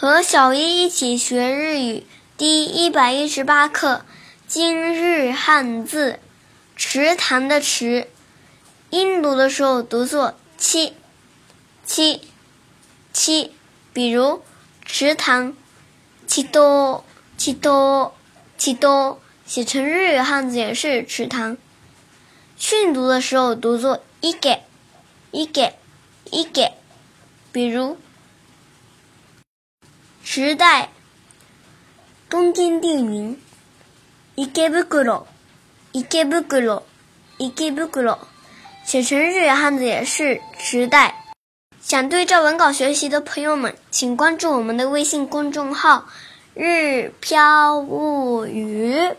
和小一一起学日语第一百一十八课今日汉字池塘的池，音读的时候读作七七七，比如池塘，七多七多七多，写成日语汉字也是池塘。训读的时候读作一给一给一给，比如。时代，东京地名，池袋，池袋，池袋，写成日语汉字也是时代。想对照文稿学习的朋友们，请关注我们的微信公众号“日飘物语”。